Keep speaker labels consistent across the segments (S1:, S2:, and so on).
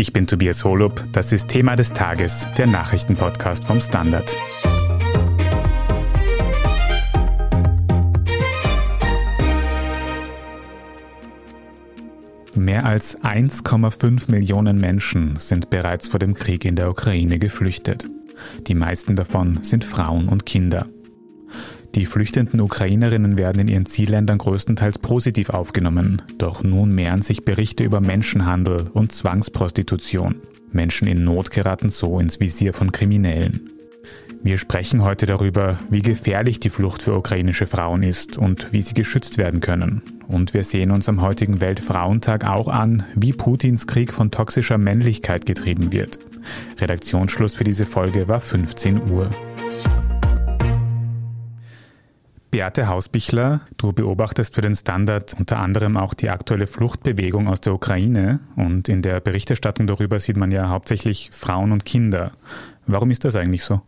S1: Ich bin Tobias Holub. Das ist Thema des Tages, der Nachrichtenpodcast vom Standard. Mehr als 1,5 Millionen Menschen sind bereits vor dem Krieg in der Ukraine geflüchtet. Die meisten davon sind Frauen und Kinder. Die flüchtenden Ukrainerinnen werden in ihren Zielländern größtenteils positiv aufgenommen, doch nun mehren sich Berichte über Menschenhandel und Zwangsprostitution. Menschen in Not geraten so ins Visier von Kriminellen. Wir sprechen heute darüber, wie gefährlich die Flucht für ukrainische Frauen ist und wie sie geschützt werden können. Und wir sehen uns am heutigen Weltfrauentag auch an, wie Putins Krieg von toxischer Männlichkeit getrieben wird. Redaktionsschluss für diese Folge war 15 Uhr. Beate Hausbichler, du beobachtest für den Standard unter anderem auch die aktuelle Fluchtbewegung aus der Ukraine und in der Berichterstattung darüber sieht man ja hauptsächlich Frauen und Kinder. Warum ist das eigentlich so?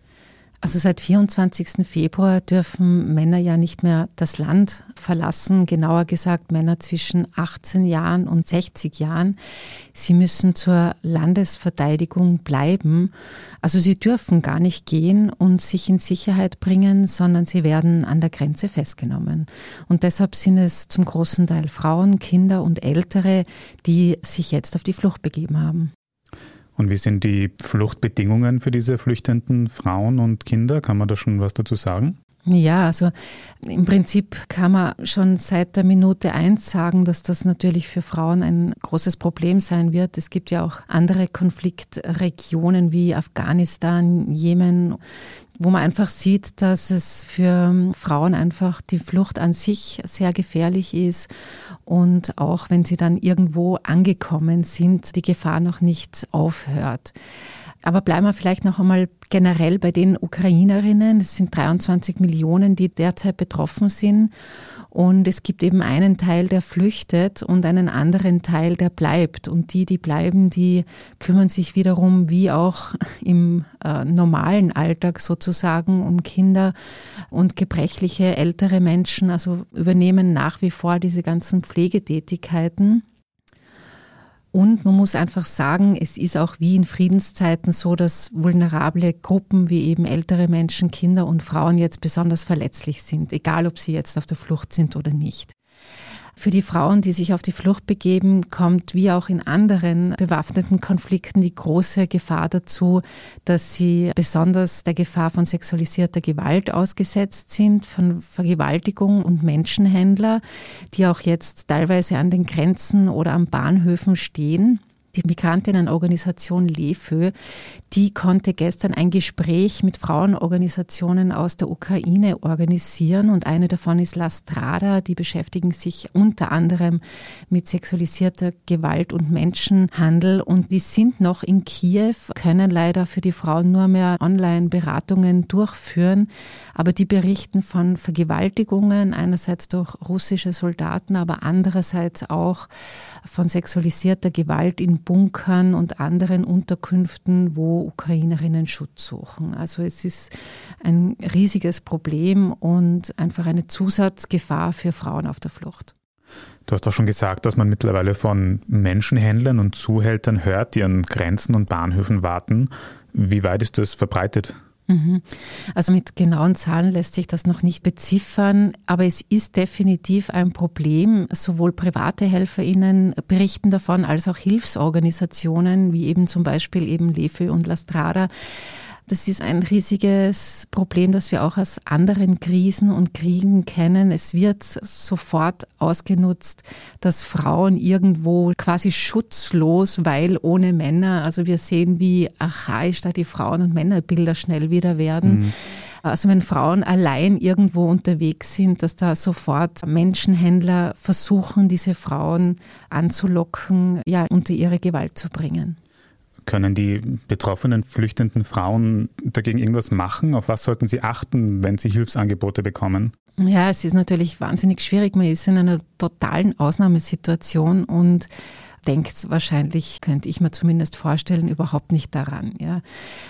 S2: Also seit 24. Februar dürfen Männer ja nicht mehr das Land verlassen, genauer gesagt Männer zwischen 18 Jahren und 60 Jahren. Sie müssen zur Landesverteidigung bleiben. Also sie dürfen gar nicht gehen und sich in Sicherheit bringen, sondern sie werden an der Grenze festgenommen. Und deshalb sind es zum großen Teil Frauen, Kinder und Ältere, die sich jetzt auf die Flucht begeben haben.
S1: Und wie sind die Fluchtbedingungen für diese flüchtenden Frauen und Kinder? Kann man da schon was dazu sagen?
S2: Ja, also im Prinzip kann man schon seit der Minute eins sagen, dass das natürlich für Frauen ein großes Problem sein wird. Es gibt ja auch andere Konfliktregionen wie Afghanistan, Jemen, wo man einfach sieht, dass es für Frauen einfach die Flucht an sich sehr gefährlich ist und auch wenn sie dann irgendwo angekommen sind, die Gefahr noch nicht aufhört. Aber bleiben wir vielleicht noch einmal generell bei den Ukrainerinnen. Es sind 23 Millionen, die derzeit betroffen sind. Und es gibt eben einen Teil, der flüchtet und einen anderen Teil, der bleibt. Und die, die bleiben, die kümmern sich wiederum, wie auch im äh, normalen Alltag sozusagen, um Kinder und gebrechliche ältere Menschen, also übernehmen nach wie vor diese ganzen Pflegetätigkeiten. Und man muss einfach sagen, es ist auch wie in Friedenszeiten so, dass vulnerable Gruppen wie eben ältere Menschen, Kinder und Frauen jetzt besonders verletzlich sind, egal ob sie jetzt auf der Flucht sind oder nicht. Für die Frauen, die sich auf die Flucht begeben, kommt wie auch in anderen bewaffneten Konflikten die große Gefahr dazu, dass sie besonders der Gefahr von sexualisierter Gewalt ausgesetzt sind, von Vergewaltigung und Menschenhändler, die auch jetzt teilweise an den Grenzen oder am Bahnhöfen stehen. Die Migrantinnenorganisation LEFÖ, die konnte gestern ein Gespräch mit Frauenorganisationen aus der Ukraine organisieren und eine davon ist La Strada, die beschäftigen sich unter anderem mit sexualisierter Gewalt und Menschenhandel und die sind noch in Kiew, können leider für die Frauen nur mehr Online-Beratungen durchführen, aber die berichten von Vergewaltigungen einerseits durch russische Soldaten, aber andererseits auch von sexualisierter Gewalt in Bunkern und anderen Unterkünften, wo Ukrainerinnen Schutz suchen. Also es ist ein riesiges Problem und einfach eine Zusatzgefahr für Frauen auf der Flucht.
S1: Du hast auch schon gesagt, dass man mittlerweile von Menschenhändlern und Zuhältern hört, die an Grenzen und Bahnhöfen warten. Wie weit ist das verbreitet?
S2: Mhm. Also mit genauen Zahlen lässt sich das noch nicht beziffern, aber es ist definitiv ein Problem. Sowohl private HelferInnen berichten davon, als auch Hilfsorganisationen, wie eben zum Beispiel eben Lefö und Lastrada. Das ist ein riesiges Problem, das wir auch aus anderen Krisen und Kriegen kennen. Es wird sofort ausgenutzt, dass Frauen irgendwo quasi schutzlos, weil ohne Männer, also wir sehen, wie archaisch da die Frauen- und Männerbilder schnell wieder werden. Mhm. Also wenn Frauen allein irgendwo unterwegs sind, dass da sofort Menschenhändler versuchen, diese Frauen anzulocken, ja, unter ihre Gewalt zu bringen.
S1: Können die betroffenen flüchtenden Frauen dagegen irgendwas machen? Auf was sollten sie achten, wenn sie Hilfsangebote bekommen?
S2: Ja, es ist natürlich wahnsinnig schwierig. Man ist in einer totalen Ausnahmesituation und denkt wahrscheinlich, könnte ich mir zumindest vorstellen, überhaupt nicht daran. Ja.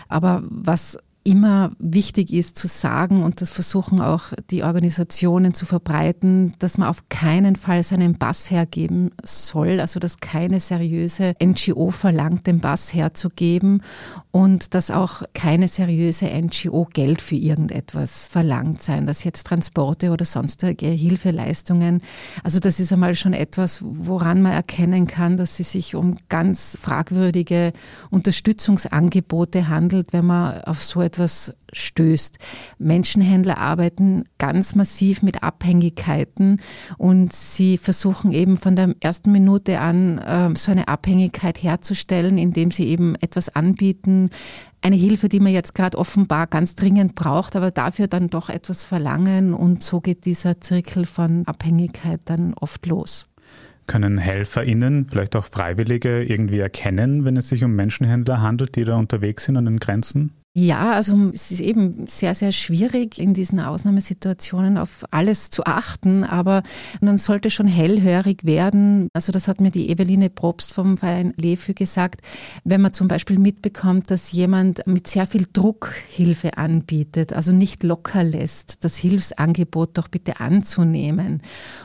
S2: Aber was immer wichtig ist zu sagen und das versuchen auch die Organisationen zu verbreiten, dass man auf keinen Fall seinen Bass hergeben soll, also dass keine seriöse NGO verlangt, den Bass herzugeben und dass auch keine seriöse NGO Geld für irgendetwas verlangt, seien das jetzt Transporte oder sonstige Hilfeleistungen. Also das ist einmal schon etwas, woran man erkennen kann, dass es sich um ganz fragwürdige Unterstützungsangebote handelt, wenn man auf so etwas stößt. Menschenhändler arbeiten ganz massiv mit Abhängigkeiten und sie versuchen eben von der ersten Minute an äh, so eine Abhängigkeit herzustellen, indem sie eben etwas anbieten, eine Hilfe, die man jetzt gerade offenbar ganz dringend braucht, aber dafür dann doch etwas verlangen und so geht dieser Zirkel von Abhängigkeit dann oft los.
S1: Können HelferInnen, vielleicht auch Freiwillige, irgendwie erkennen, wenn es sich um Menschenhändler handelt, die da unterwegs sind an den Grenzen?
S2: Ja, also es ist eben sehr, sehr schwierig in diesen Ausnahmesituationen auf alles zu achten, aber man sollte schon hellhörig werden. Also das hat mir die Eveline Probst vom Verein Lefü gesagt, wenn man zum Beispiel mitbekommt, dass jemand mit sehr viel Druck Hilfe anbietet, also nicht locker lässt, das Hilfsangebot doch bitte anzunehmen.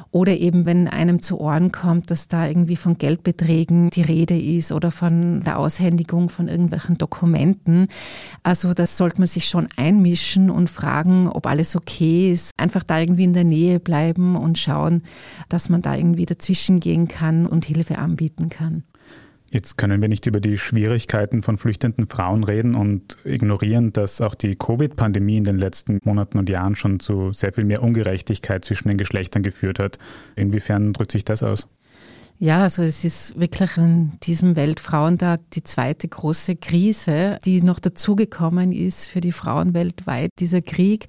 S2: Oder eben, wenn einem zu Ohren kommt, dass da irgendwie von Geldbeträgen die Rede ist oder von der Aushändigung von irgendwelchen Dokumenten. Also das sollte man sich schon einmischen und fragen, ob alles okay ist. Einfach da irgendwie in der Nähe bleiben und schauen, dass man da irgendwie dazwischen gehen kann und Hilfe anbieten kann.
S1: Jetzt können wir nicht über die Schwierigkeiten von flüchtenden Frauen reden und ignorieren, dass auch die Covid-Pandemie in den letzten Monaten und Jahren schon zu sehr viel mehr Ungerechtigkeit zwischen den Geschlechtern geführt hat. Inwiefern drückt sich das aus?
S2: Ja, also es ist wirklich an diesem Weltfrauentag die zweite große Krise, die noch dazugekommen ist für die Frauen weltweit, dieser Krieg.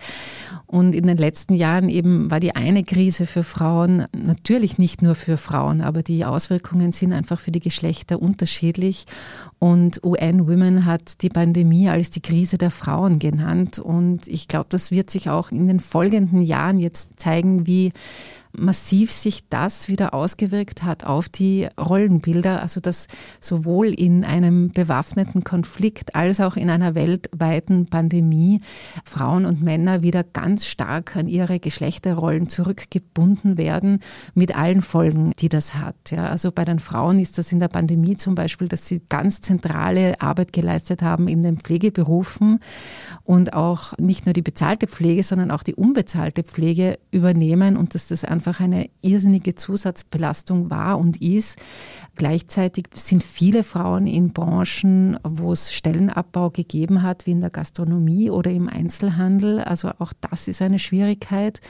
S2: Und in den letzten Jahren eben war die eine Krise für Frauen natürlich nicht nur für Frauen, aber die Auswirkungen sind einfach für die Geschlechter unterschiedlich. Und UN Women hat die Pandemie als die Krise der Frauen genannt. Und ich glaube, das wird sich auch in den folgenden Jahren jetzt zeigen, wie massiv sich das wieder ausgewirkt hat auf die Rollenbilder, also dass sowohl in einem bewaffneten Konflikt als auch in einer weltweiten Pandemie Frauen und Männer wieder ganz stark an ihre Geschlechterrollen zurückgebunden werden, mit allen Folgen, die das hat. Ja, also bei den Frauen ist das in der Pandemie zum Beispiel, dass sie ganz zentrale Arbeit geleistet haben in den Pflegeberufen und auch nicht nur die bezahlte Pflege, sondern auch die unbezahlte Pflege übernehmen und dass das einfach einfach eine irrsinnige Zusatzbelastung war und ist. Gleichzeitig sind viele Frauen in Branchen, wo es Stellenabbau gegeben hat, wie in der Gastronomie oder im Einzelhandel. Also auch das ist eine Schwierigkeit.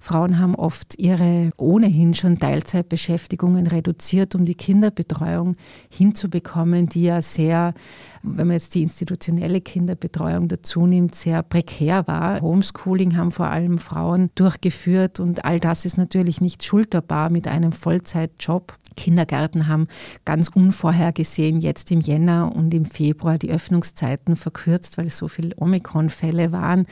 S2: Frauen haben oft ihre ohnehin schon Teilzeitbeschäftigungen reduziert, um die Kinderbetreuung hinzubekommen, die ja sehr, wenn man jetzt die institutionelle Kinderbetreuung dazu nimmt, sehr prekär war. Homeschooling haben vor allem Frauen durchgeführt und all das ist natürlich nicht schulterbar mit einem Vollzeitjob. Kindergärten haben ganz unvorhergesehen jetzt im Jänner und im Februar die Öffnungszeiten verkürzt, weil es so viele Omikron-Fälle waren.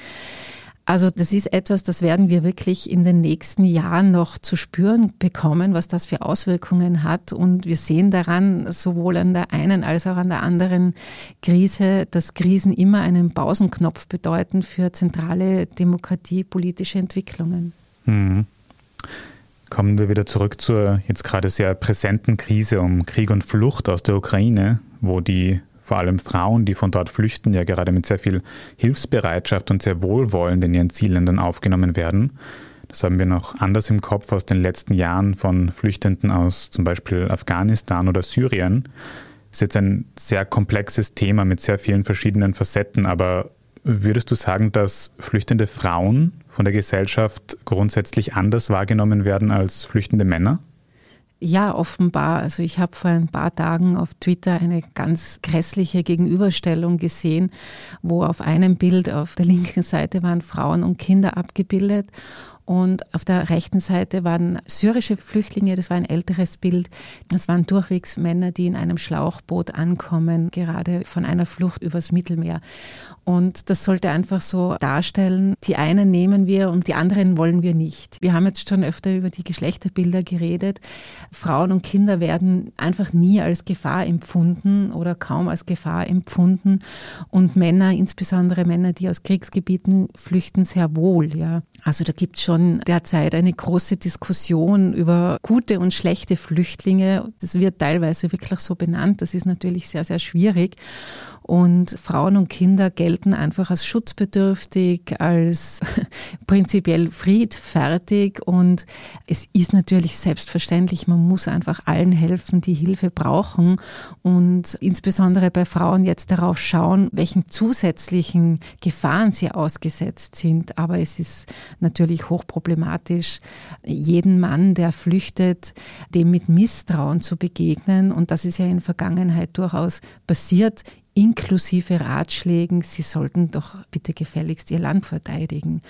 S2: Also das ist etwas, das werden wir wirklich in den nächsten Jahren noch zu spüren bekommen, was das für Auswirkungen hat. Und wir sehen daran sowohl an der einen als auch an der anderen Krise, dass Krisen immer einen Pausenknopf bedeuten für zentrale demokratiepolitische Entwicklungen. Mhm.
S1: Kommen wir wieder zurück zur jetzt gerade sehr präsenten Krise um Krieg und Flucht aus der Ukraine, wo die vor allem Frauen, die von dort flüchten, ja gerade mit sehr viel Hilfsbereitschaft und sehr wohlwollend in ihren Zielländern aufgenommen werden. Das haben wir noch anders im Kopf aus den letzten Jahren von Flüchtenden aus zum Beispiel Afghanistan oder Syrien. Das ist jetzt ein sehr komplexes Thema mit sehr vielen verschiedenen Facetten, aber würdest du sagen, dass flüchtende Frauen von der Gesellschaft grundsätzlich anders wahrgenommen werden als flüchtende Männer?
S2: Ja, offenbar. Also ich habe vor ein paar Tagen auf Twitter eine ganz grässliche Gegenüberstellung gesehen, wo auf einem Bild auf der linken Seite waren Frauen und Kinder abgebildet Und auf der rechten Seite waren syrische Flüchtlinge, das war ein älteres Bild. Das waren durchwegs Männer, die in einem Schlauchboot ankommen, gerade von einer Flucht übers Mittelmeer. Und das sollte einfach so darstellen, die einen nehmen wir und die anderen wollen wir nicht. Wir haben jetzt schon öfter über die Geschlechterbilder geredet. Frauen und Kinder werden einfach nie als Gefahr empfunden oder kaum als Gefahr empfunden. Und Männer, insbesondere Männer, die aus Kriegsgebieten flüchten, sehr wohl. Ja. Also da gibt es schon derzeit eine große Diskussion über gute und schlechte Flüchtlinge. Das wird teilweise wirklich so benannt. Das ist natürlich sehr, sehr schwierig. Und Frauen und Kinder gelten einfach als schutzbedürftig, als prinzipiell friedfertig. Und es ist natürlich selbstverständlich, man muss einfach allen helfen, die Hilfe brauchen. Und insbesondere bei Frauen jetzt darauf schauen, welchen zusätzlichen Gefahren sie ausgesetzt sind. Aber es ist natürlich hochproblematisch, jeden Mann, der flüchtet, dem mit Misstrauen zu begegnen. Und das ist ja in Vergangenheit durchaus passiert inklusive Ratschlägen, sie sollten doch bitte gefälligst ihr Land verteidigen.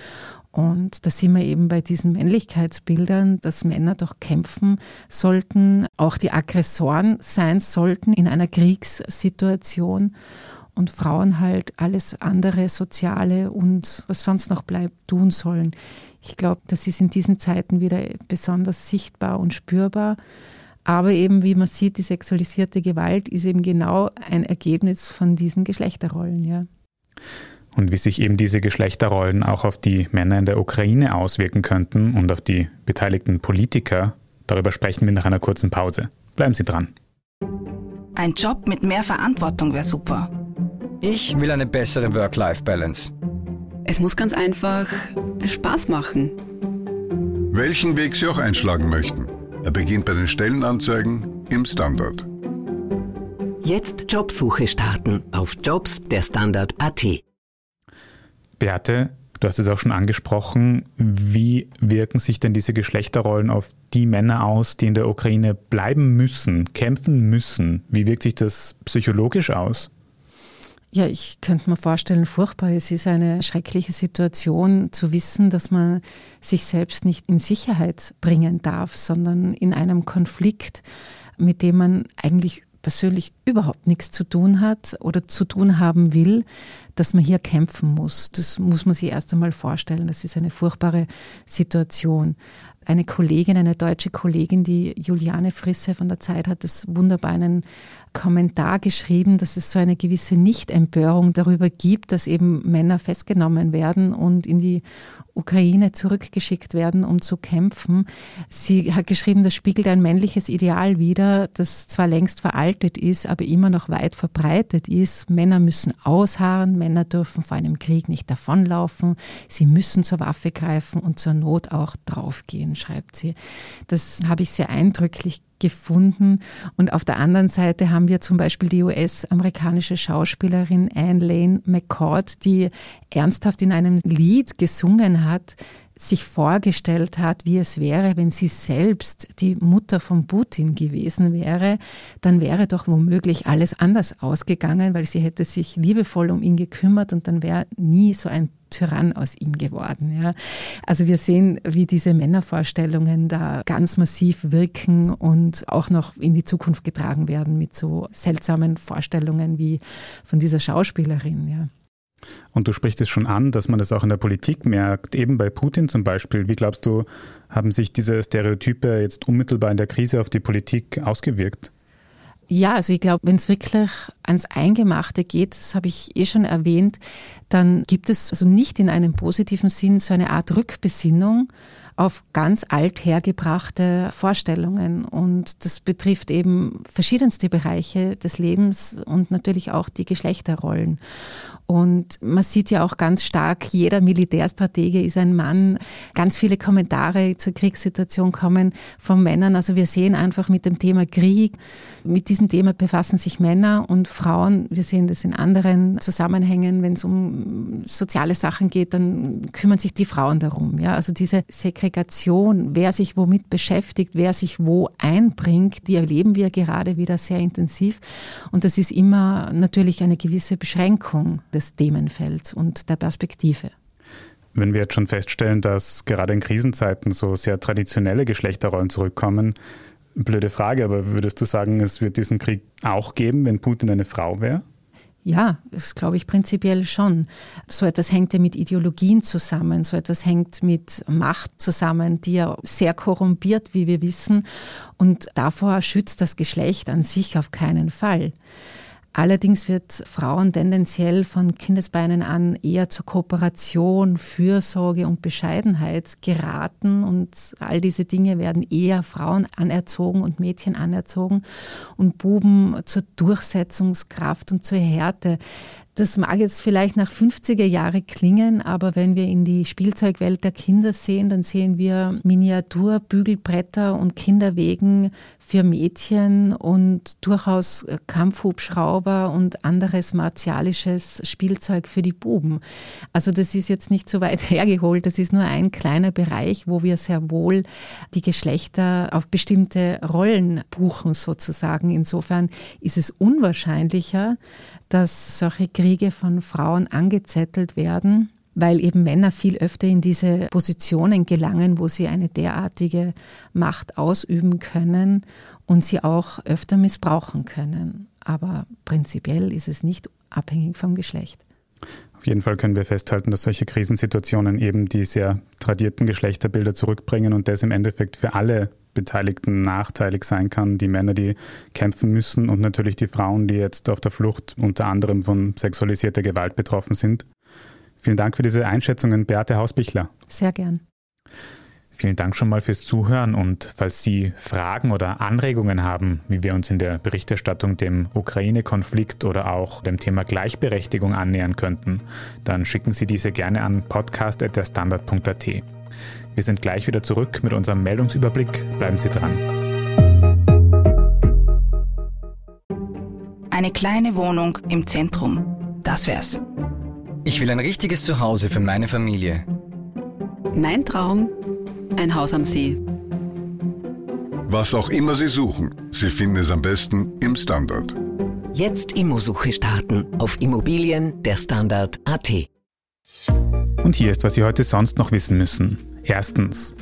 S2: Und da sind wir eben bei diesen Männlichkeitsbildern, dass Männer doch kämpfen sollten, auch die Aggressoren sein sollten in einer Kriegssituation und Frauen halt alles andere, Soziale und was sonst noch bleibt, tun sollen. Ich glaube, das ist in diesen Zeiten wieder besonders sichtbar und spürbar. Aber eben, wie man sieht, die sexualisierte Gewalt ist eben genau ein Ergebnis von diesen Geschlechterrollen, ja.
S1: Und wie sich eben diese Geschlechterrollen auch auf die Männer in der Ukraine auswirken könnten und auf die beteiligten Politiker, darüber sprechen wir nach einer kurzen Pause. Bleiben Sie dran.
S3: Ein Job mit mehr Verantwortung wäre super.
S4: Ich will eine bessere Work-Life-Balance.
S5: Es muss ganz einfach Spaß machen.
S6: Welchen Weg Sie auch einschlagen möchten. Er beginnt bei den Stellenanzeigen im Standard.
S7: Jetzt Jobsuche starten auf Jobs der Standard.at.
S1: Beate, du hast es auch schon angesprochen. Wie wirken sich denn diese Geschlechterrollen auf die Männer aus, die in der Ukraine bleiben müssen, kämpfen müssen? Wie wirkt sich das psychologisch aus?
S2: Ja, ich könnte mir vorstellen, furchtbar. Es ist eine schreckliche Situation zu wissen, dass man sich selbst nicht in Sicherheit bringen darf, sondern in einem Konflikt, mit dem man eigentlich persönlich überhaupt nichts zu tun hat oder zu tun haben will, dass man hier kämpfen muss. Das muss man sich erst einmal vorstellen. Das ist eine furchtbare Situation. Eine Kollegin, eine deutsche Kollegin, die Juliane Frisse von der Zeit hat das wunderbar einen Kommentar geschrieben, dass es so eine gewisse Nichtempörung darüber gibt, dass eben Männer festgenommen werden und in die Ukraine zurückgeschickt werden, um zu kämpfen. Sie hat geschrieben, das spiegelt ein männliches Ideal wider, das zwar längst veraltet ist, aber immer noch weit verbreitet ist. Männer müssen ausharren, Männer dürfen vor einem Krieg nicht davonlaufen, sie müssen zur Waffe greifen und zur Not auch draufgehen, schreibt sie. Das habe ich sehr eindrücklich gefunden. Und auf der anderen Seite haben wir zum Beispiel die US-amerikanische Schauspielerin Anne Lane McCord, die ernsthaft in einem Lied gesungen hat, sich vorgestellt hat, wie es wäre, wenn sie selbst die Mutter von Putin gewesen wäre, dann wäre doch womöglich alles anders ausgegangen, weil sie hätte sich liebevoll um ihn gekümmert und dann wäre nie so ein Tyrann aus ihm geworden. Ja. Also wir sehen, wie diese Männervorstellungen da ganz massiv wirken und auch noch in die Zukunft getragen werden mit so seltsamen Vorstellungen wie von dieser Schauspielerin. Ja.
S1: Und du sprichst es schon an, dass man das auch in der Politik merkt, eben bei Putin zum Beispiel. Wie glaubst du, haben sich diese Stereotype jetzt unmittelbar in der Krise auf die Politik ausgewirkt?
S2: Ja, also ich glaube, wenn es wirklich ans Eingemachte geht, das habe ich eh schon erwähnt, dann gibt es also nicht in einem positiven Sinn so eine Art Rückbesinnung auf ganz althergebrachte Vorstellungen. Und das betrifft eben verschiedenste Bereiche des Lebens und natürlich auch die Geschlechterrollen. Und man sieht ja auch ganz stark, jeder Militärstratege ist ein Mann. Ganz viele Kommentare zur Kriegssituation kommen von Männern. Also wir sehen einfach mit dem Thema Krieg, mit diesem Thema befassen sich Männer und Frauen. Wir sehen das in anderen Zusammenhängen. Wenn es um soziale Sachen geht, dann kümmern sich die Frauen darum. Ja, also diese Segregation, wer sich womit beschäftigt, wer sich wo einbringt, die erleben wir gerade wieder sehr intensiv. Und das ist immer natürlich eine gewisse Beschränkung des Themenfelds und der Perspektive.
S1: Wenn wir jetzt schon feststellen, dass gerade in Krisenzeiten so sehr traditionelle Geschlechterrollen zurückkommen, blöde Frage, aber würdest du sagen, es wird diesen Krieg auch geben, wenn Putin eine Frau wäre?
S2: Ja, das glaube ich prinzipiell schon. So etwas hängt ja mit Ideologien zusammen, so etwas hängt mit Macht zusammen, die ja sehr korrumpiert, wie wir wissen. Und davor schützt das Geschlecht an sich auf keinen Fall. Allerdings wird Frauen tendenziell von Kindesbeinen an eher zur Kooperation, Fürsorge und Bescheidenheit geraten und all diese Dinge werden eher Frauen anerzogen und Mädchen anerzogen und Buben zur Durchsetzungskraft und zur Härte. Das mag jetzt vielleicht nach 50er Jahre klingen, aber wenn wir in die Spielzeugwelt der Kinder sehen, dann sehen wir Miniaturbügelbretter und Kinderwegen für Mädchen und durchaus Kampfhubschrauber und anderes martialisches Spielzeug für die Buben. Also das ist jetzt nicht so weit hergeholt, das ist nur ein kleiner Bereich, wo wir sehr wohl die Geschlechter auf bestimmte Rollen buchen sozusagen. Insofern ist es unwahrscheinlicher, dass solche Kriege von Frauen angezettelt werden, weil eben Männer viel öfter in diese Positionen gelangen, wo sie eine derartige Macht ausüben können und sie auch öfter missbrauchen können. Aber prinzipiell ist es nicht abhängig vom Geschlecht.
S1: Jeden Fall können wir festhalten, dass solche Krisensituationen eben die sehr tradierten Geschlechterbilder zurückbringen und das im Endeffekt für alle Beteiligten nachteilig sein kann. Die Männer, die kämpfen müssen und natürlich die Frauen, die jetzt auf der Flucht unter anderem von sexualisierter Gewalt betroffen sind. Vielen Dank für diese Einschätzungen, Beate Hausbichler.
S2: Sehr gern.
S1: Vielen Dank schon mal fürs Zuhören und falls Sie Fragen oder Anregungen haben, wie wir uns in der Berichterstattung dem Ukraine-Konflikt oder auch dem Thema Gleichberechtigung annähern könnten, dann schicken Sie diese gerne an podcast.derstandard.at. Wir sind gleich wieder zurück mit unserem Meldungsüberblick. Bleiben Sie dran.
S3: Eine kleine Wohnung im Zentrum. Das wär's.
S4: Ich will ein richtiges Zuhause für meine Familie.
S5: Mein Traum, ein Haus am See.
S6: Was auch immer Sie suchen, Sie finden es am besten im Standard.
S7: Jetzt Immosuche starten auf Immobilien der Standard.at.
S1: Und hier ist, was Sie heute sonst noch wissen müssen. Erstens.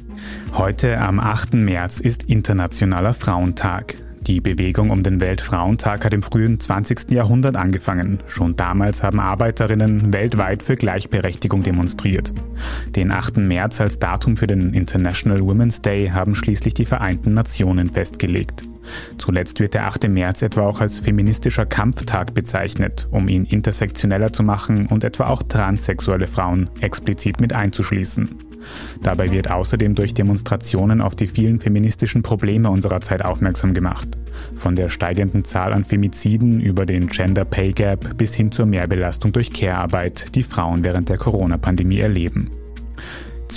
S1: Heute am 8. März ist Internationaler Frauentag. Die Bewegung um den Weltfrauentag hat im frühen 20. Jahrhundert angefangen. Schon damals haben Arbeiterinnen weltweit für Gleichberechtigung demonstriert. Den 8. März als Datum für den International Women's Day haben schließlich die Vereinten Nationen festgelegt. Zuletzt wird der 8. März etwa auch als feministischer Kampftag bezeichnet, um ihn intersektioneller zu machen und etwa auch transsexuelle Frauen explizit mit einzuschließen. Dabei wird außerdem durch Demonstrationen auf die vielen feministischen Probleme unserer Zeit aufmerksam gemacht. Von der steigenden Zahl an Femiziden über den Gender Pay Gap bis hin zur Mehrbelastung durch Care-Arbeit, die Frauen während der Corona-Pandemie erleben.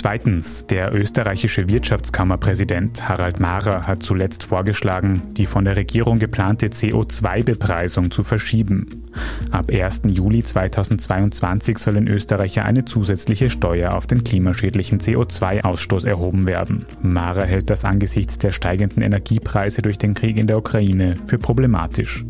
S1: Zweitens, der österreichische Wirtschaftskammerpräsident Harald Mahrer hat zuletzt vorgeschlagen, die von der Regierung geplante CO2-Bepreisung zu verschieben. Ab 1. Juli 2022 soll in Österreich eine zusätzliche Steuer auf den klimaschädlichen CO2-Ausstoß erhoben werden. Mahrer hält das angesichts der steigenden Energiepreise durch den Krieg in der Ukraine für problematisch.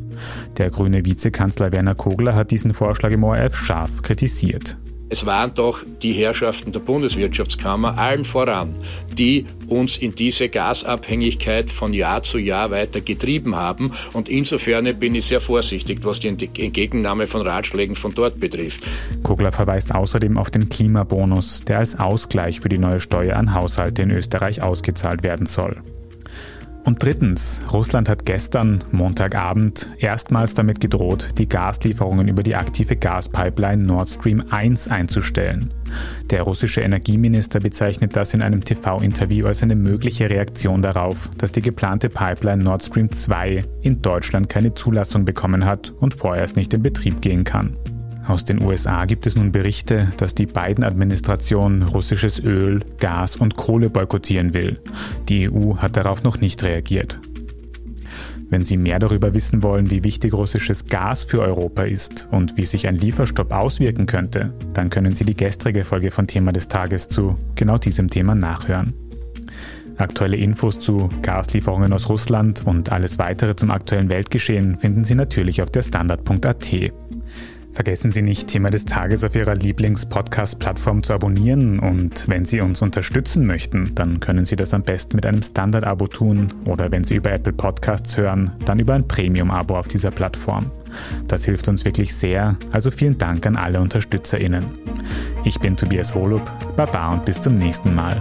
S1: Der grüne Vizekanzler Werner Kogler hat diesen Vorschlag im ORF scharf kritisiert.
S8: Es waren doch die Herrschaften der Bundeswirtschaftskammer allen voran, die uns in diese Gasabhängigkeit von Jahr zu Jahr weiter getrieben haben. Und insofern bin ich sehr vorsichtig, was die Entgegennahme von Ratschlägen von dort betrifft.
S1: Kogler verweist außerdem auf den Klimabonus, der als Ausgleich für die neue Steuer an Haushalte in Österreich ausgezahlt werden soll. Und drittens, Russland hat gestern, Montagabend, erstmals damit gedroht, die Gaslieferungen über die aktive Gaspipeline Nord Stream 1 einzustellen. Der russische Energieminister bezeichnet das in einem TV-Interview als eine mögliche Reaktion darauf, dass die geplante Pipeline Nord Stream 2 in Deutschland keine Zulassung bekommen hat und vorerst nicht in Betrieb gehen kann. Aus den USA gibt es nun Berichte, dass die Biden-Administration russisches Öl, Gas und Kohle boykottieren will. Die EU hat darauf noch nicht reagiert. Wenn Sie mehr darüber wissen wollen, wie wichtig russisches Gas für Europa ist und wie sich ein Lieferstopp auswirken könnte, dann können Sie die gestrige Folge von Thema des Tages zu genau diesem Thema nachhören. Aktuelle Infos zu Gaslieferungen aus Russland und alles weitere zum aktuellen Weltgeschehen finden Sie natürlich auf der Standard.at. Vergessen Sie nicht, Thema des Tages auf Ihrer Lieblings-Podcast-Plattform zu abonnieren und wenn Sie uns unterstützen möchten, dann können Sie das am besten mit einem Standard-Abo tun oder wenn Sie über Apple Podcasts hören, dann über ein Premium-Abo auf dieser Plattform. Das hilft uns wirklich sehr, also vielen Dank an alle UnterstützerInnen. Ich bin Tobias Holub, Baba und bis zum nächsten Mal.